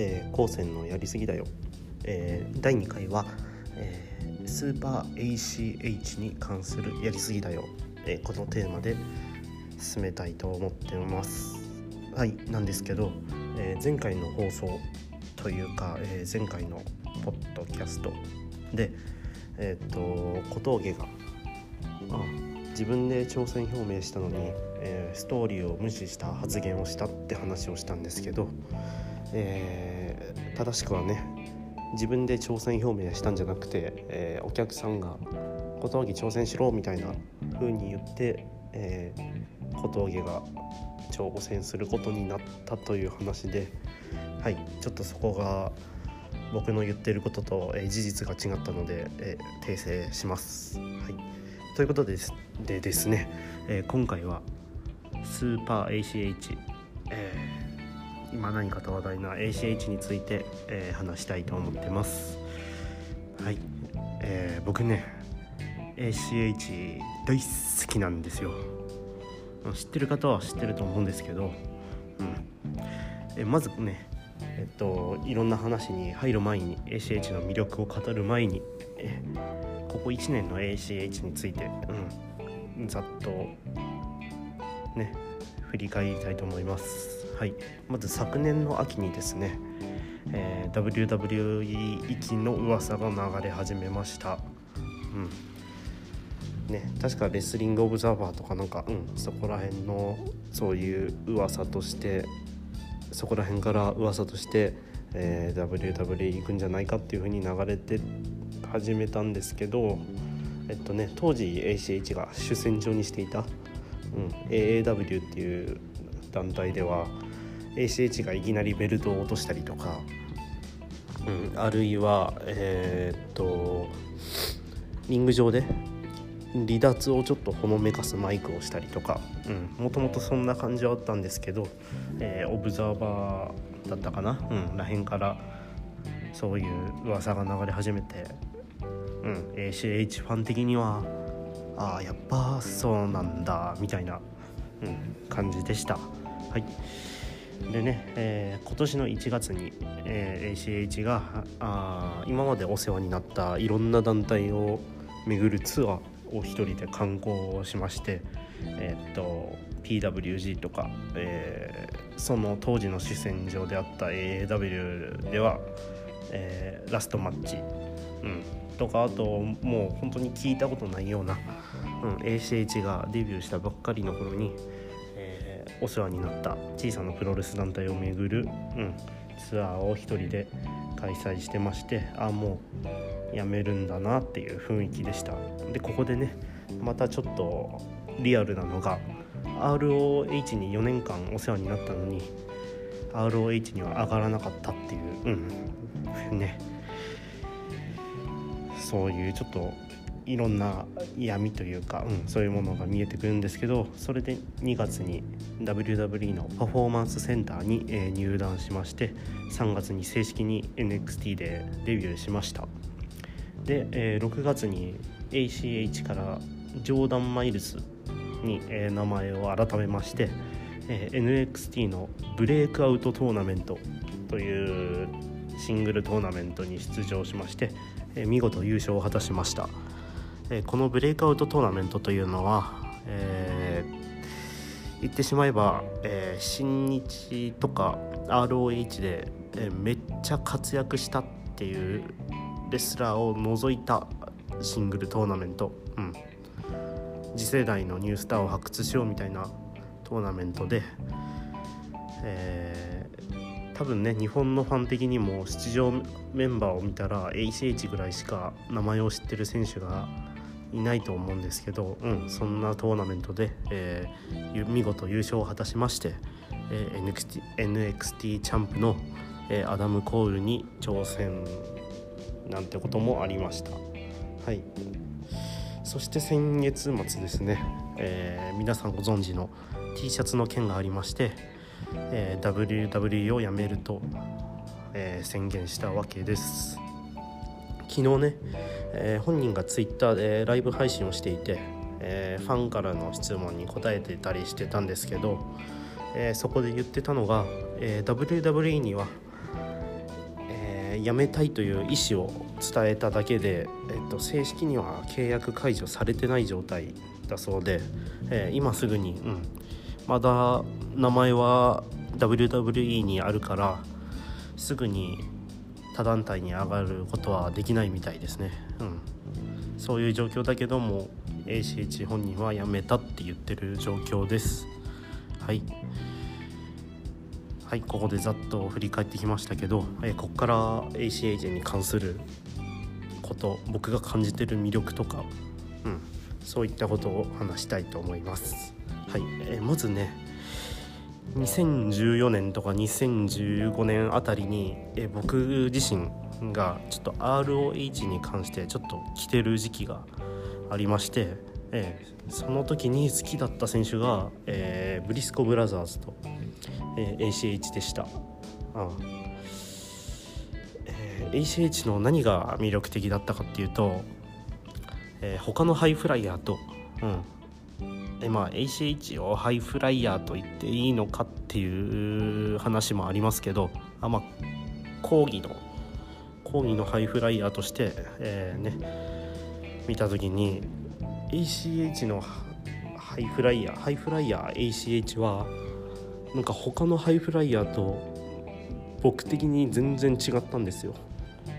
えー、高専のやりすぎだよ、えー、第2回は、えー、スーパー ACH に関するやりすぎだよ、え、このテーマで進めたいと思ってます。はいなんですけど、え、前回の放送というか、え、前回のポッドキャストでえっ、と小峠があ自分で挑戦表明したのに、えー、ストーリーを無視した発言をしたって話をしたんですけど、えー、正しくはね自分で挑戦表明したんじゃなくて、えー、お客さんが「小峠挑戦しろ」みたいな風に言って、えー、小峠が挑戦することになったという話ではいちょっとそこが僕の言ってることと、えー、事実が違ったので、えー、訂正します。はいということですでですね、え、今回はスーパー ACH、えー、今何かと話題な ACH について、えー、話したいと思ってます。はい、えー、僕ね ACH 大好きなんですよ。知ってる方は知ってると思うんですけど、うん。えまずねえっといろんな話に入る前に ACH の魅力を語る前にえここ1年の ACH について、うん、ざっとね振り返りたいと思います。はい、まず昨年の秋にですね、えー、WWE 行きの噂が流れ始めました。うんね、確かレスリング・オブザーバーとかなんか、うん、そこら辺のそういう噂としてそこら辺から噂として、えー、WWE 行くんじゃないかっていう風に流れて始めたんですけど、えっとね、当時 ACH が主戦場にしていた、うん、AAW っていう団体では ACH がいきなりベルトを落としたりとか、うん、あるいはえー、っとリング上で離脱をちょっとほのめかすマイクをしたりとか。もともとそんな感じはあったんですけど、えー、オブザーバーだったかな、うん、らへんからそういう噂が流れ始めて。うん、ACH ファン的にはああやっぱそうなんだみたいな、うん、感じでした。はい。でね、えー、今年の1月に、えー、ACH があ今までお世話になったいろんな団体を巡るツアーを一人で観光しまして、えー、っと PWG とか、えー、その当時の主戦場であった AAW では、えー、ラストマッチ、うん、とかあともう本当に聞いたことないような、うん、ACH がデビューしたばっかりの頃に、お世話になった小さなプロレス団体を巡る、うん、ツアーを一人で開催してましてあもうやめるんだなっていう雰囲気でした。でここでねまたちょっとリアルなのが ROH に4年間お世話になったのに ROH には上がらなかったっていううんねそういうちょっといろんな闇というか、うん、そういうものが見えてくるんですけどそれで2月に WWE のパフォーマンスセンターに、えー、入団しまして3月に正式に NXT でデビューしました。で、えー、6月に ACH からジョーダン・マイルスに、えー、名前を改めまして、えー、NXT のブレイクアウトトーナメントというシングルトーナメントに出場しまして、え見事優勝を果たしました、えこのブレイクアウトトーナメントというのは、えー、言ってしまえば、えー、新日とか ROH で、えめっちゃ活躍したっていうレスラーを除いたシングルトーナメント、うん、次世代のニュースターを発掘しようみたいなトーナメントで、えー多分ね日本のファン的にも出場メンバーを見たら ACH ぐらいしか名前を知ってる選手がいないと思うんですけど、うん、そんなトーナメントで、えー、見事優勝を果たしまして、えー、NXT, NXT チャンプの、えー、アダム・コールに挑戦なんてこともありました。はいそして先月末ですね、えー、皆さんご存知の T シャツの件がありまして、えー、WWE を辞めると、えー、宣言したわけです昨日ね、えー、本人が Twitter でライブ配信をしていて、えー、ファンからの質問に答えてたりしてたんですけど、えー、そこで言ってたのが、え、WWE にはー、辞めたいという意思を伝えただけで、えーと、正式には契約解除されてない状態だそうで、え、今すぐに、うん、まだ名前は WWE にあるからすぐに他団体に上がることはできないみたいですね、うん、そういう状況だけども ACH 本人は辞めたって言ってる状況です。はい。はいここでざっと振り返ってきましたけど、え、ここから ACH に関すること僕が感じてる魅力とか、うん、そういったことを話したいと思います。はい、え、まずね2014年とか2015年あたりに、え、僕自身がちょっと ROH に関してちょっと来てる時期がありまして、え、その時に好きだった選手が、えー、ブリスコブラザーズと、えー、ACH でした。あえー、ACH の何が魅力的だったかっていうと、えー、他のハイフライヤーと、うんまあ、ACH をハイフライヤーと言っていいのかっていう話もありますけどあ、まあ、広義の広義のハイフライヤーとして、えーね、見た時に ACH のハイフライヤーハイフライヤー ACH はなんか他のハイフライヤーと僕的に全然違ったんですよ。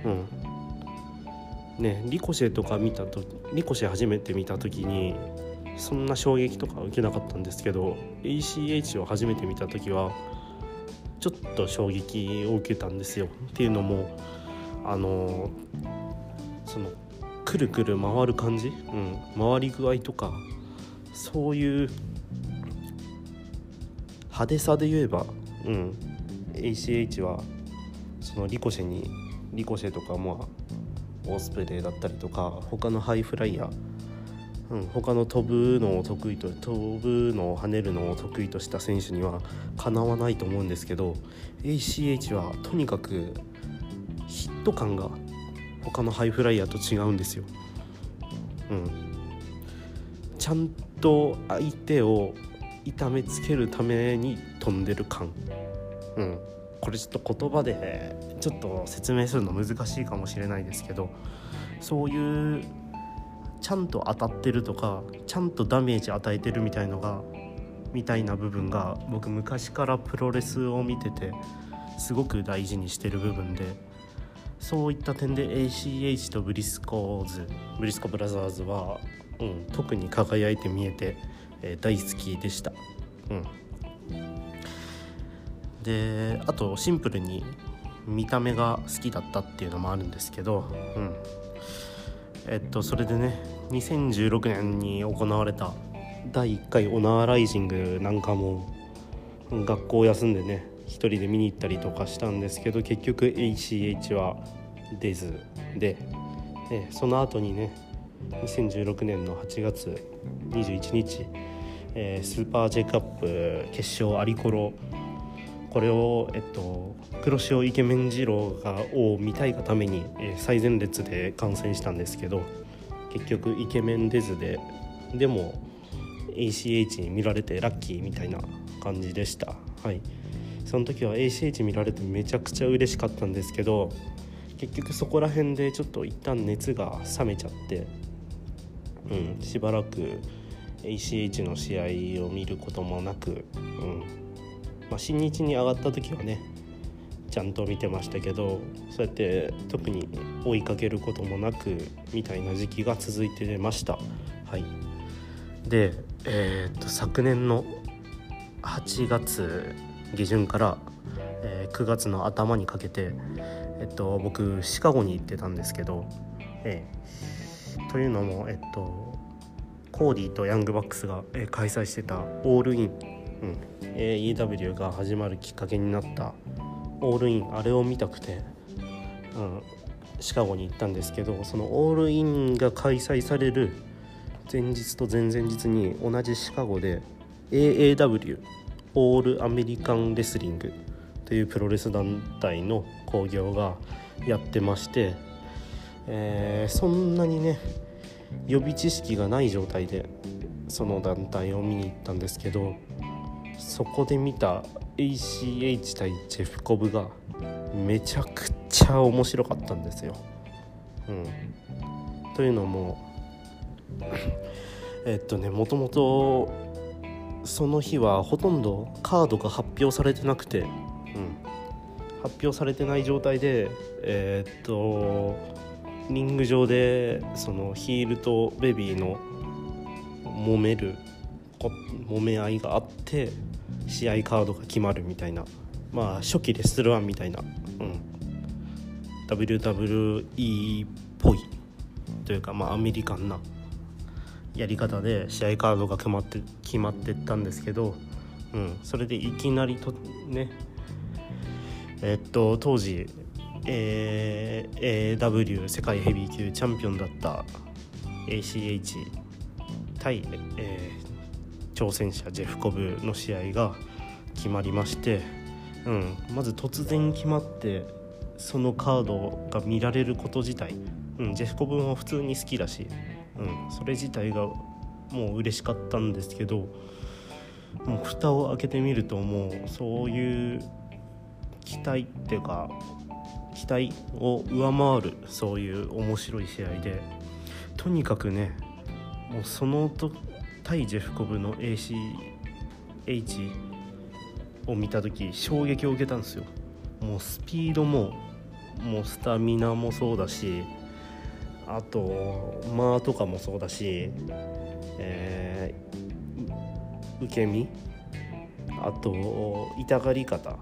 うんね、リコシェとか見たとリコシェ初めて見た時にそんな衝撃とか受けなかったんですけど ACH を初めて見た時はちょっと衝撃を受けたんですよ。っていうのもあのそのくるくる回る感じ、うん、回り具合とかそういう派手さで言えば、うん、ACH はそのリコシェにリコシェとかまあオースプレイだったりとか他のハイフライヤー、うん、他の飛ぶのを得意と飛ぶのを跳ねるのを得意とした選手にはかなわないと思うんですけど ACH はとにかくヒット感が他のハイフライヤーと違うんですよ。うん、ちゃんと相手を痛めつけるために飛んでる感、うん、これちょっと言葉でちょっと説明するの難しいかもしれないですけどそういうちゃんと当たってるとかちゃんとダメージ与えてるみたいのがみたいな部分が僕昔からプロレスを見ててすごく大事にしてる部分でそういった点で ACH とブリスコーズブリスコブラザーズは、うん、特に輝いて見えて、えー、大好きでした。うん、であとシンプルに見た目が好きだったっていうのもあるんですけど、うん、えっとそれでね2016年に行われた。第1回オナーライジングなんかも学校休んでね1人で見に行ったりとかしたんですけど結局 ACH は出ずででその後にね2016年の8月21日、えー、スーパー J カップ決勝アリコロこれを、えっと、黒潮イケメン二郎がを見たいがために、え、最前列で観戦したんですけど結局イケメン出ずででも ACH に見られてラッキーみたいな感じでした。はいその時は ACH 見られてめちゃくちゃ嬉しかったんですけど結局そこら辺でちょっと一旦熱が冷めちゃって、うん、しばらく ACH の試合を見ることもなく、うんまあ、新日に上がった時はねちゃんと見てましたけどそうやって特に追いかけることもなくみたいな時期が続いてました。はい、で、えー、っと昨年の8月下旬から、えー、9月の頭にかけて、えっと、僕シカゴに行ってたんですけど、えー、というのも、えっと、コーディーとヤングバックスが、えー、開催してたオールイン、うん、AEW が始まるきっかけになったオールインあれを見たくて、うん、シカゴに行ったんですけどそのオールインが開催される前日と前々日に同じシカゴで AAW オールアメリカンレスリングというプロレス団体の興行がやってまして、えー、そんなにね予備知識がない状態でその団体を見に行ったんですけどそこで見た ACH 対ジェフコブがめちゃくちゃ面白かったんですよ。うん、というのも えっとねもともとその日はほとんどカードが発表されてなくて、うん、発表されてない状態でえー、っとリング上でそのヒールとベビーの揉める揉め合いがあって試合カードが決まるみたいな。まあ初期レスルワンみたいな、うん、WWE っぽいというかまあアメリカンなやり方で試合カードが決まって決まってったんですけど、うん、それでいきなりとねえっと当時、え、AW 世界ヘビー級チャンピオンだった ACH 対、えー、挑戦者ジェフコブの試合が決まりまして、うん、まず突然決まってそのカードが見られること自体、うん、ジェフコブは普通に好きだし、うん、それ自体がもう嬉しかったんですけどもう蓋を開けてみるともうそういう期待っていうか期待を上回るそういう面白い試合でとにかくねもうそのと対ジェフコブの ACH を見た時衝撃を受けたんですよ。もうスピードももうスタミナもそうだしあと間とかもそうだし、えー、受け身あと痛がり方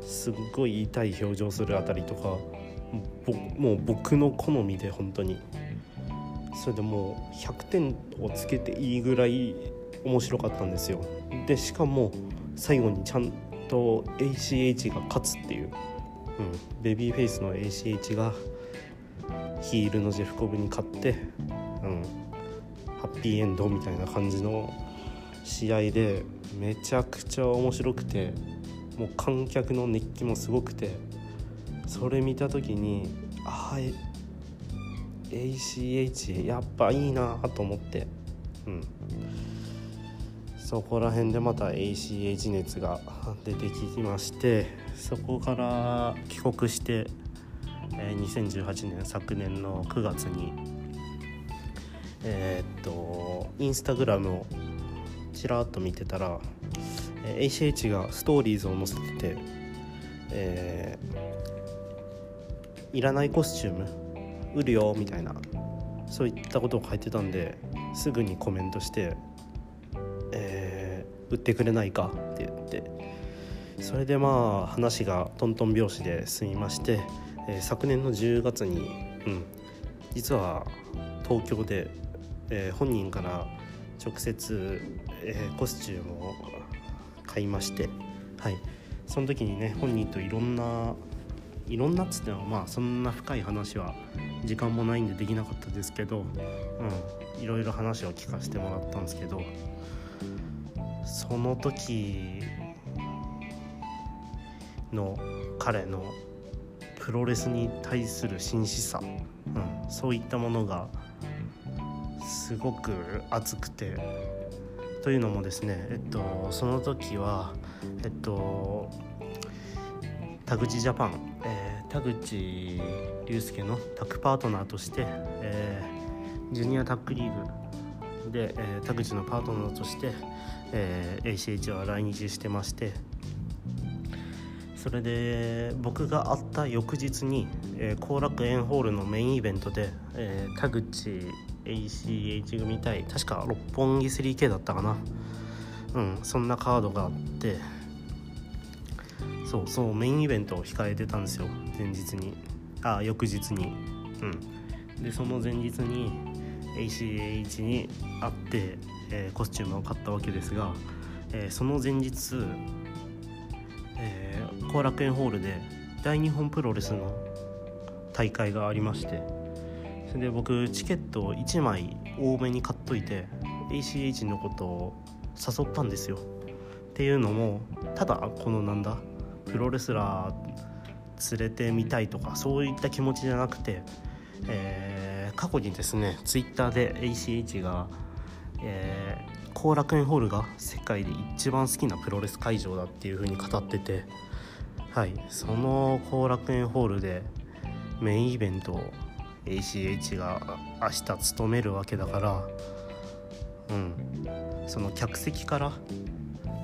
すっごい痛い表情するあたりとかもう僕の好みで本当に。それでもう100点をつけていいぐらい面白かったんですよ。でしかも最後にちゃんと ACH が勝つっていう、うん、ベビーフェイスの ACH がヒールのジェフコブに勝って、うん、ハッピーエンドみたいな感じの試合でめちゃくちゃ面白くてもう観客の熱気もすごくてそれ見た時にああ ACH やっぱいいなと思って、うん、そこら辺でまた ACH 熱が出てきましてそこから帰国してえ2018年昨年の9月にえー、っとインスタグラムをちらっと見てたら、え ACH がストーリーズを載せてて、えー、いらないコスチューム売るよみたいなそういったことを書いてたんですぐにコメントして「えー、売ってくれないか?」って言ってそれでまあ話がトントン拍子で済みましてえー、昨年の10月に、うん、実は東京で、えー、本人から直接、えー、コスチュームを買いまして、はい、その時にね本人といろんないろんなっつってもまあそんな深い話は時間もないんでできなかったですけど、うん、いろいろ話を聞かせてもらったんですけどその時の彼のプロレスに対する真摯さ、うん、そういったものがすごく熱くてというのもですね、えっと、その時は、えっと、田口ジャパン、えー、田口竜介のタッグパートナーとして、えー、ジュニアタッグリーグで、えー、田口のパートナーとして、えー、ACH は来日してまして。それで僕が会った翌日に後、えー、楽園ホールのメインイベントで、えー、田口 ACH 組対確か六本木 3K だったかな。うんそんなカードがあって。そう。そうメインイベントを控えてたんですよ。前日に。あ翌日に。うん。でその前日に ACH に会って、えー、コスチュームを買ったわけですが、えー、その前日後楽園ホールで大日本プロレスの大会がありましてそれで僕チケットを1枚多めに買っといて ACH のことを誘ったんですよ。っていうのもただこのなんだプロレスラー連れてみたいとかそういった気持ちじゃなくて、えー、過去にですね Twitter で ACH が、えー、後楽園ホールが世界で一番好きなプロレス会場だっていう風に語っててはいその後楽園ホールでメインイベントを ACH が明日務めるわけだからうんその客席から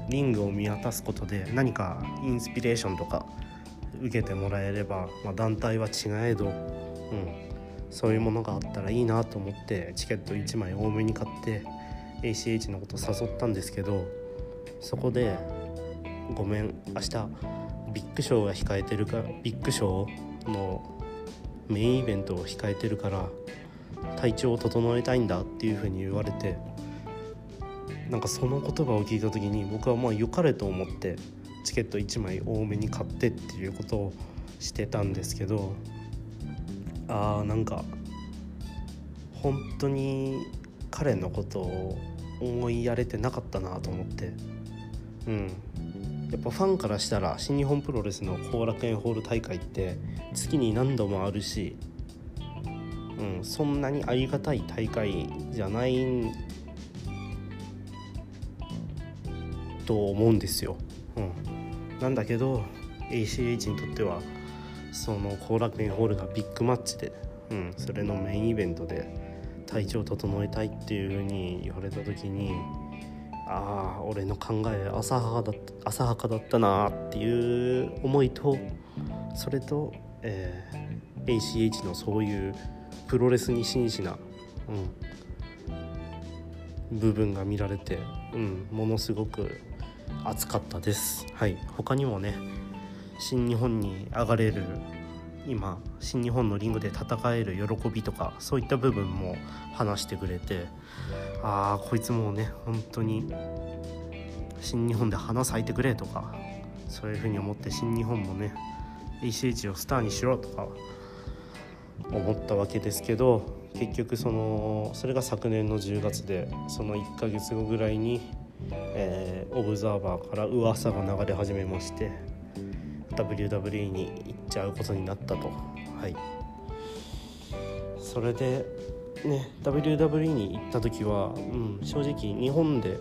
リングを見渡すことで何かインスピレーションとか受けてもらえれば、まあ、団体は違えど、うん、そういうものがあったらいいなと思ってチケット1枚多めに買って ACH のこと誘ったんですけどそこで「ごめん明日ビッグショーが控えてるかビッグショーのメインイベントを控えてるから体調を整えたいんだ」っていうふうに言われてなんかその言葉を聞いた時に僕はまあ良かれと思ってチケット1枚多めに買ってっていうことをしてたんですけどあーなんか本当に彼のことを思いやれてなかったなと思ってうん。やっぱファンからしたら新日本プロレスの後楽園ホール大会って月に何度もあるし、うん、そんなにありがたい大会じゃないと思うんですよ。うん、なんだけど ACH にとってはその後楽園ホールがビッグマッチで、うん、それのメインイベントで体調を整えたいっていうふうに言われた時にああ俺の考え浅はかだった浅はかだったなっていう思いとそれと、えー、ACH のそういうプロレスに真摯な、うん、部分が見られて、うん、ものすごく熱かったです。はい。他にもね新日本に上がれる今新日本のリングで戦える喜びとかそういった部分も話してくれてああこいつもうね本当に新日本で花咲いてくれとかそういうふうに思って新日本もね ACH をスターにしろとか思ったわけですけど結局そのそれが昨年の10月でその1ヶ月後ぐらいにえー、オブザーバーから噂が流れ始めまして WWE に行っちゃうことになったと。はい。それでね WWE に行った時は、うん、正直日本で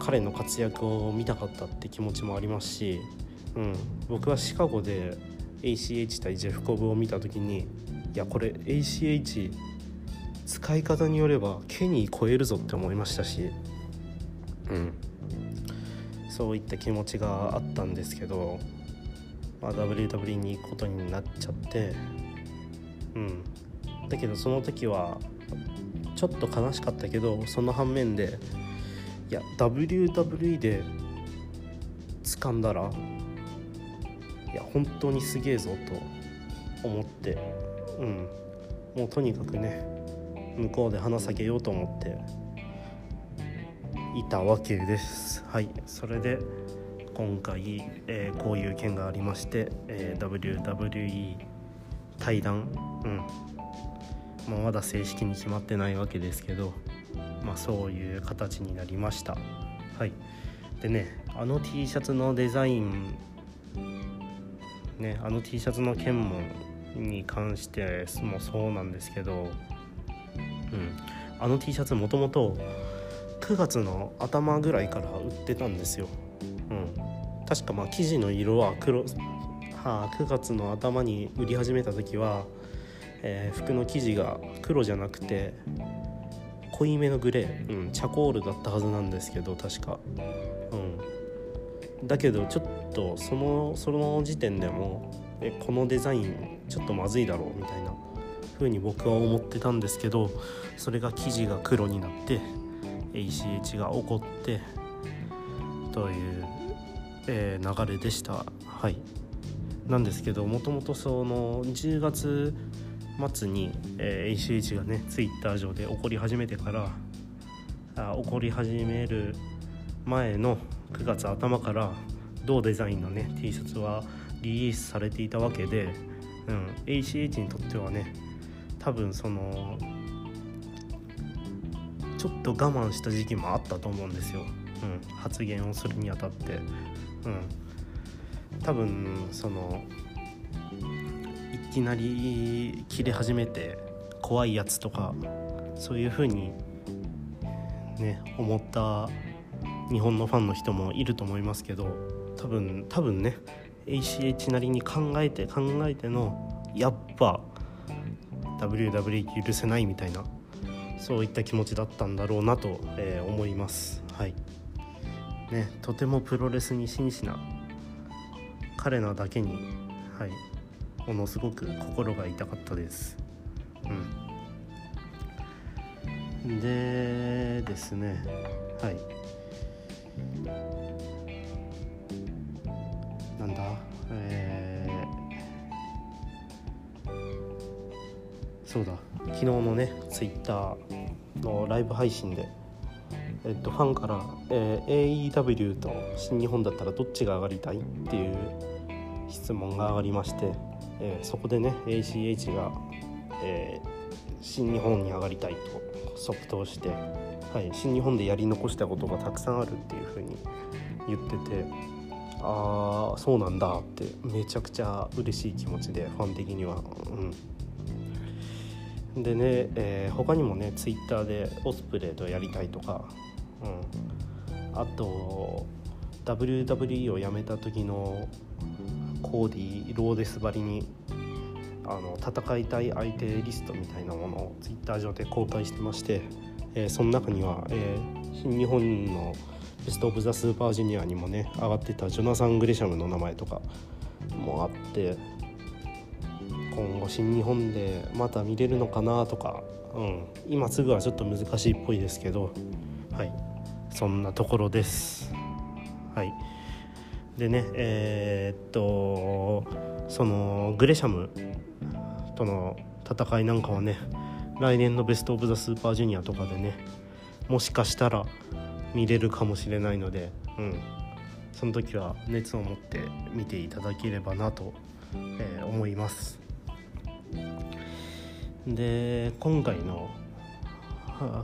彼の活躍を見たかったって気持ちもありますし、うん、僕はシカゴで ACH 対ジェフコブを見た時にいやこれ ACH 使い方によればケニー超えるぞって思いましたしうん。そういった気持ちがあったんですけど、まあ、WWE に行くことになっちゃってうん。だけどその時はちょっと悲しかったけどその反面でいや WWE で掴んだらいや本当にすげえぞと思ってうん。もうとにかくね向こうで花咲けようと思っていたわけです。はい。それで今回、えー、こういう件がありまして、えー、WWE 対談。うん。まあ、まだ正式に決まってないわけですけどまあそういう形になりました。はい。でねあの T シャツのデザインねあの T シャツの件もに関してもそうなんですけどうん。あの T シャツもともと9月の頭ぐらいから売ってたんですよ、うん、確かまあ生地の色は黒、はあ、9月の頭に売り始めた時は、えー、服の生地が黒じゃなくて濃いめのグレー、うん、チャコールだったはずなんですけど確か、うん、だけどちょっとそのその時点でもえこのデザインちょっとまずいだろうみたいな風に僕は思ってたんですけどそれが生地が黒になって ACH が起こってという、えー、流れでした。はい。なんですけどもともとその10月末に、えー、ACH がね Twitter 上で起こり始めてからあ起こり始める前の9月頭から同デザインのね T シャツはリリースされていたわけで、うん、ACH にとってはね多分そのちょっと我慢した時期もあったと思うんですよ、うん、発言をするにあたって、うん、多分そのいきなり切れ始めて怖いやつとかそういう風にね思った日本のファンの人もいると思いますけど多分多分ね ACH なりに考えて考えてのやっぱ WWE 許せないみたいなそういった気持ちだったんだろうなと、えー、思います。はい。ねとてもプロレスに真摯な彼なだけにはい。ものすごく心が痛かったです。うん。でですね。はい。なんだ？えー、そうだ昨日のねツイッターのライブ配信でえっと、ファンから、えー、AEW と新日本だったらどっちが上がりたいっていう質問が上がりまして、えー、そこでね ACH が、えー、新日本に上がりたいと即答して、はい、新日本でやり残したことがたくさんあるっていうふうに言っててああそうなんだってめちゃくちゃ嬉しい気持ちでファン的には。うんでね、えー、他にもねツイッターでオスプレイとやりたいとか、うん、あと WWE を辞めた時のコーディローデスばりにあの戦いたい相手リストみたいなものをツイッター上で公開してまして、えー、その中には、えー、新日本のベスト・オブ・ザ・スーパージュニアにもね上がってたジョナサン・グレシャムの名前とかもあって今後新日本でまた見れるのかなとか、うん、今すぐはちょっと難しいっぽいですけどはい。そんなところです。はい。でねえー、っとそのグレシャムとの戦いなんかはね来年のベスト・オブ・ザ・スーパージュニアとかでねもしかしたら見れるかもしれないので、うん、その時は熱を持って見ていただければなと、えー、思います。で今回の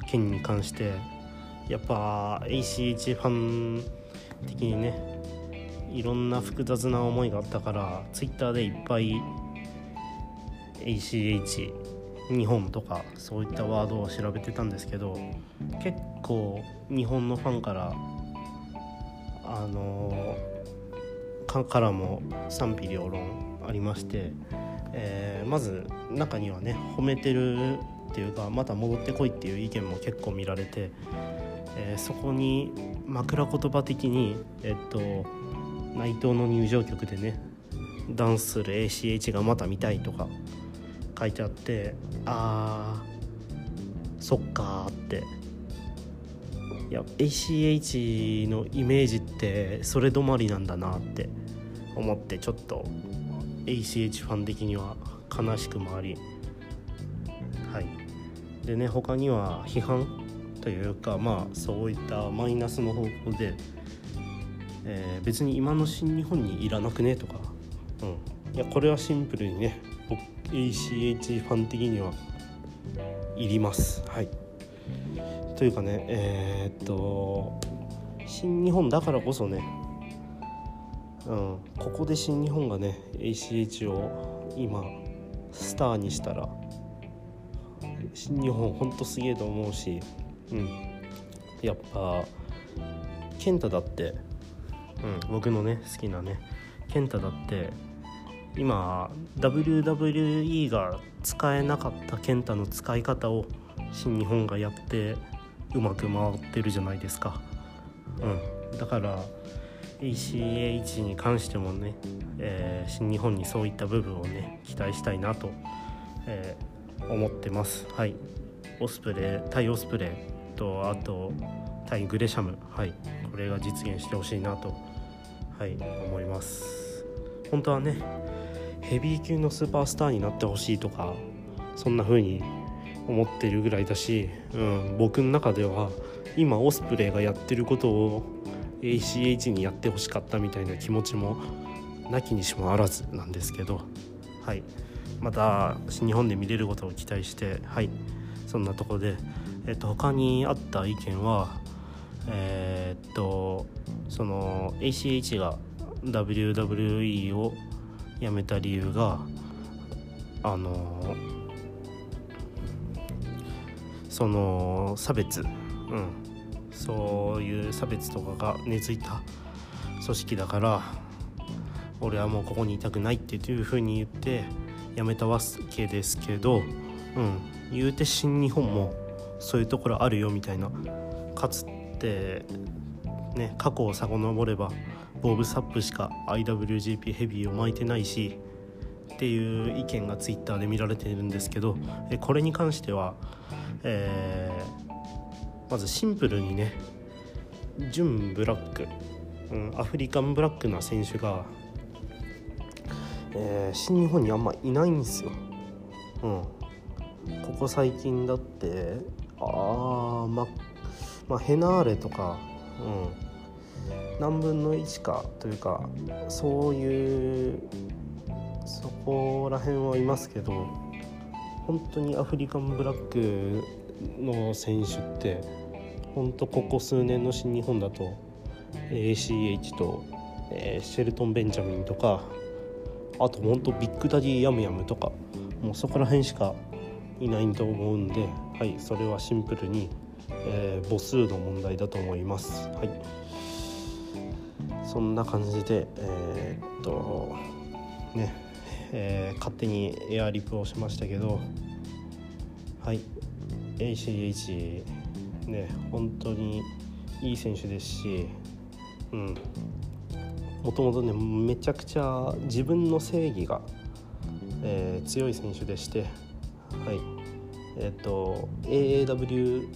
件に関してやっぱ ACH ファン的にねいろんな複雑な思いがあったから Twitter でいっぱい ACH 日本とかそういったワードを調べてたんですけど結構日本のファンからあのかからも賛否両論ありまして、えー、まず中にはね褒めてるっていうかまた戻ってこいっていう意見も結構見られて、えー、そこに枕言葉的にえっと内藤の入場曲でねダンスする ACH がまた見たいとか書いてあってあーそっかーって。いや ACH のイメージってそれ止まりなんだなって思ってちょっと ACH ファン的には悲しくもありはい。でね他には批判というかまあそういったマイナスの方向で、えー、別に今の新日本にいらなくねとか、うん、いやこれはシンプルにね ACH ファン的にはいります。はい。というかねえー、っと新日本だからこそねうん。ここで新日本がね ACH を今スターにしたら新日本ほんとすげえと思うしうん。やっぱ健太だって、うん、僕のね好きなね健太だって今 WWE が使えなかった健太の使い方を新日本がやってうまく回ってるじゃないですか。うん、だから ACH に関してもね、えー、新日本にそういった部分をね期待したいなと、えー、思ってます。はい、オスプレイ対オスプレイとあと対グレシャム、はい、これが実現してほしいなと、はい、思います。本当はねヘビー級のスーパースターになってほしいとかそんな風に思ってるぐらいだし、うん、僕の中では今オスプレイがやってることを ACH にやってほしかったみたいな気持ちもなきにしもあらずなんですけど、はい、また日本で見れることを期待してはい。そんなところで、えっと、他にあった意見はえー、っとその ACH が WWE を辞めた理由があのその差別、うん、そういう差別とかが根付いた組織だから俺はもうここにいたくないっていうふうに言って辞めたわけですけど、うん、言うて新日本もそういうところあるよみたいなかつてね過去を遡ればボブ・サップしか IWGP ヘビーを巻いてないしっていう意見がツイッターで見られてるんですけどこれに関しては、えー、まずシンプルにね純ブラック、うん、アフリカンブラックな選手が、えー、新日本にあんまいないんですよ。うん、ここ最近だってあままあヘナーレとか、うん、何分の1かというかそういうそこら辺はいますけど本当にアフリカンブラックの選手って本当ここ数年の新日本だと ACH と、えー、シェルトン・ベンジャミンとかあと本当ビッグダディ・ヤムヤムとかもうそこら辺しかいないと思うんで、はい、それはシンプルに、えー、母数の問題だと思います。はい、そんな感じで、えー、っとね、えー、勝手にエアリプをしましたけど、はい、ACH ね本当にいい選手ですし、うん、もともとねめちゃくちゃ自分の正義が、えー、強い選手でしてはい。えっ、ー、と AAW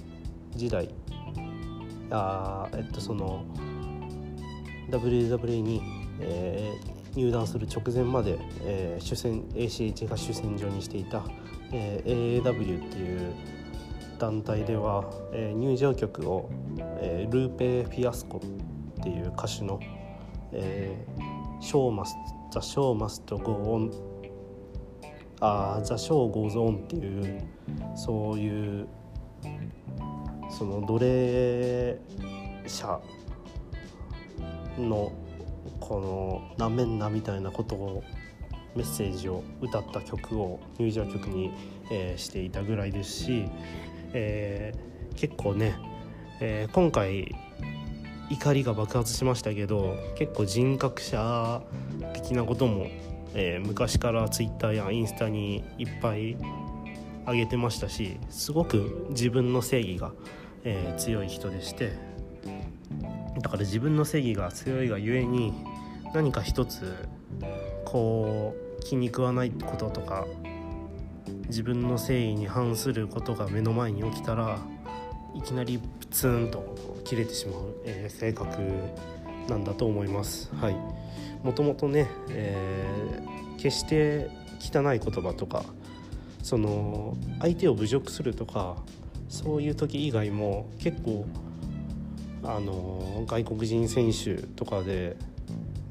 時代あえっとその WWE に、えー、入団する直前まで、えー、主戦 ACH が主戦場にしていた、えー、AAW っていう団体では、えー、入場曲を、えー、ルーペ・フィアスコっていう歌手の「えー、ショーマスザ・ショーマスト・ゴー・オン」あザ・ショー・ゴーズ・オンっていうそういうその奴隷者のこのなめんなみたいなことをメッセージを歌った曲を入場曲に、えー、していたぐらいですし、えー、結構ね、えー、今回怒りが爆発しましたけど結構人格者的なこともえ、昔からツイッターやインスタにいっぱい上げてましたしすごく自分の正義が、え、強い人でしてだから自分の正義が強いがゆえに何か一つこう気に食わないこととか自分の正義に反することが目の前に起きたらいきなりプツンと切れてしまう、えー、性格なんだと思います。はいもともとね、えー、決して汚い言葉とかその相手を侮辱するとかそういう時以外も結構あの外国人選手とかで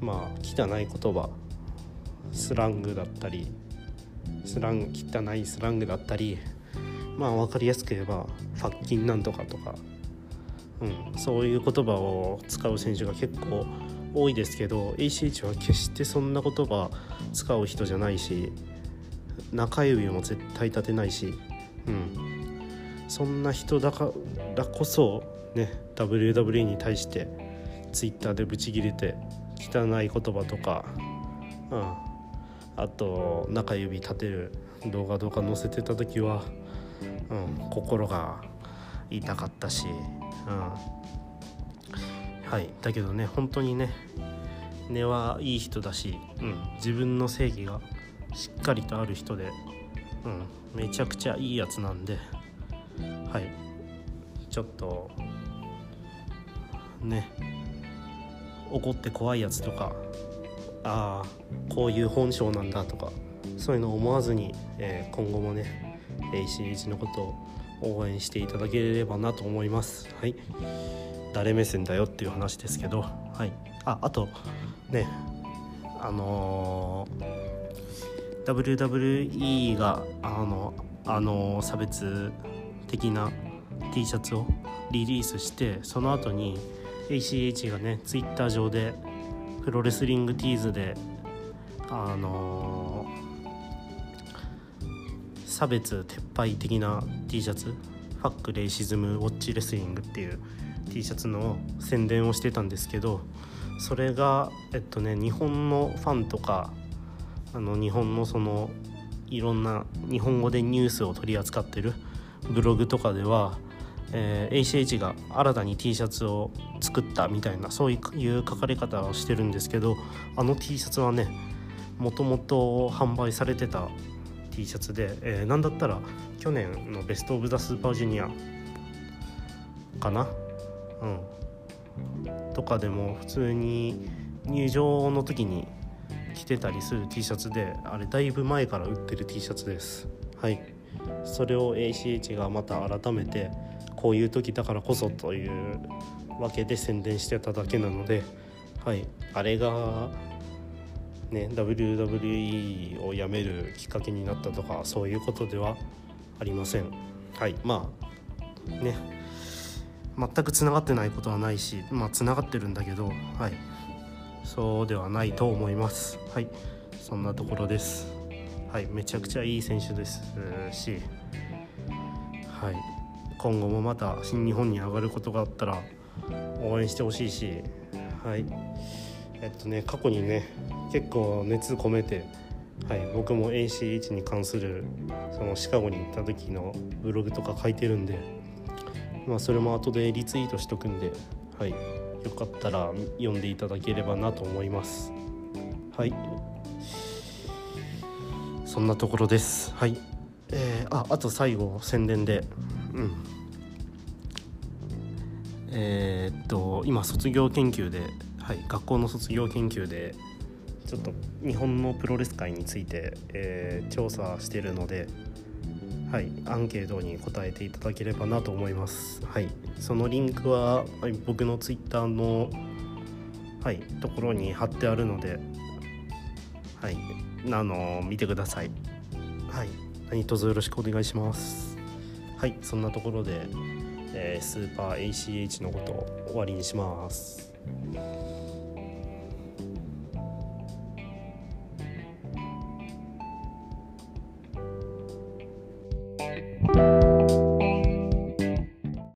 まあ汚い言葉スラングだったりスラング汚いスラングだったりまあ分かりやすく言えばファッキンなんとかとか、うん、そういう言葉を使う選手が結構多いですけど ACH は決してそんな言葉使う人じゃないし中指も絶対立てないし、うん、そんな人だからこそね WWE に対して Twitter でブチギレて汚い言葉とか、うん、あと中指立てる動画とか載せてた時は、うん、心が痛かったし、うん。はいだけどね本当にね根はいい人だし、うん、自分の正義がしっかりとある人で、うん、めちゃくちゃいいやつなんではい。ちょっとね怒って怖いやつとかああこういう本性なんだとかそういうのを思わずに、えー、今後もね ACH のことを応援していただければなと思います。はい。誰目線だよっていう話ですけど、はい、ああとねあのー、WWE があのあの差別的な T シャツをリリースしてその後に ACH がね Twitter 上でプロレスリングティーズであのー、差別撤廃的な T シャツファックレイシズムウォッチレスリングっていう T シャツの宣伝をしてたんですけどそれがえっとね日本のファンとかあの日本のそのいろんな日本語でニュースを取り扱ってるブログとかでは、えー、ACH が新たに T シャツを作ったみたいなそういう書かれ方をしてるんですけどあの T シャツはねもともと販売されてた T シャツで、えー、なんだったら去年のベスト・オブ・ザ・スーパージュニアかな？うん。とかでも普通に入場の時に着てたりする T シャツであれだいぶ前から売ってる T シャツです。はい。それを ACH がまた改めてこういう時だからこそというわけで宣伝してただけなのではい。あれがね WWE を辞めるきっかけになったとかそういうことではありません。はい。まあね。全くつながってないことはないしまあつながってるんだけどはい。そうではないと思います。はい。そんなところです。はい。めちゃくちゃいい選手ですしはい。今後もまた新日本に上がることがあったら応援してほしいしはい。えっとね過去にね結構熱込めてはい、僕も ACH に関するそのシカゴに行った時のブログとか書いてるんで、まあ、それも後でリツイートしとくんで、はい、よかったら読んでいただければなと思います。はい。そんなところです。はい。えー、ああと最後宣伝でうんえー、っと今卒業研究で、はい、学校の卒業研究でちょっと日本のプロレス界について、えー、調査してるので、はい、アンケートに答えていただければなと思います。はい、そのリンクは、はい、僕のツイッターの、はい、ところに貼ってあるので、はい、あの見てください。はい、何卒よろしくお願いします。はい、そんなところで、えー、スーパー ACH のことを終わりにします。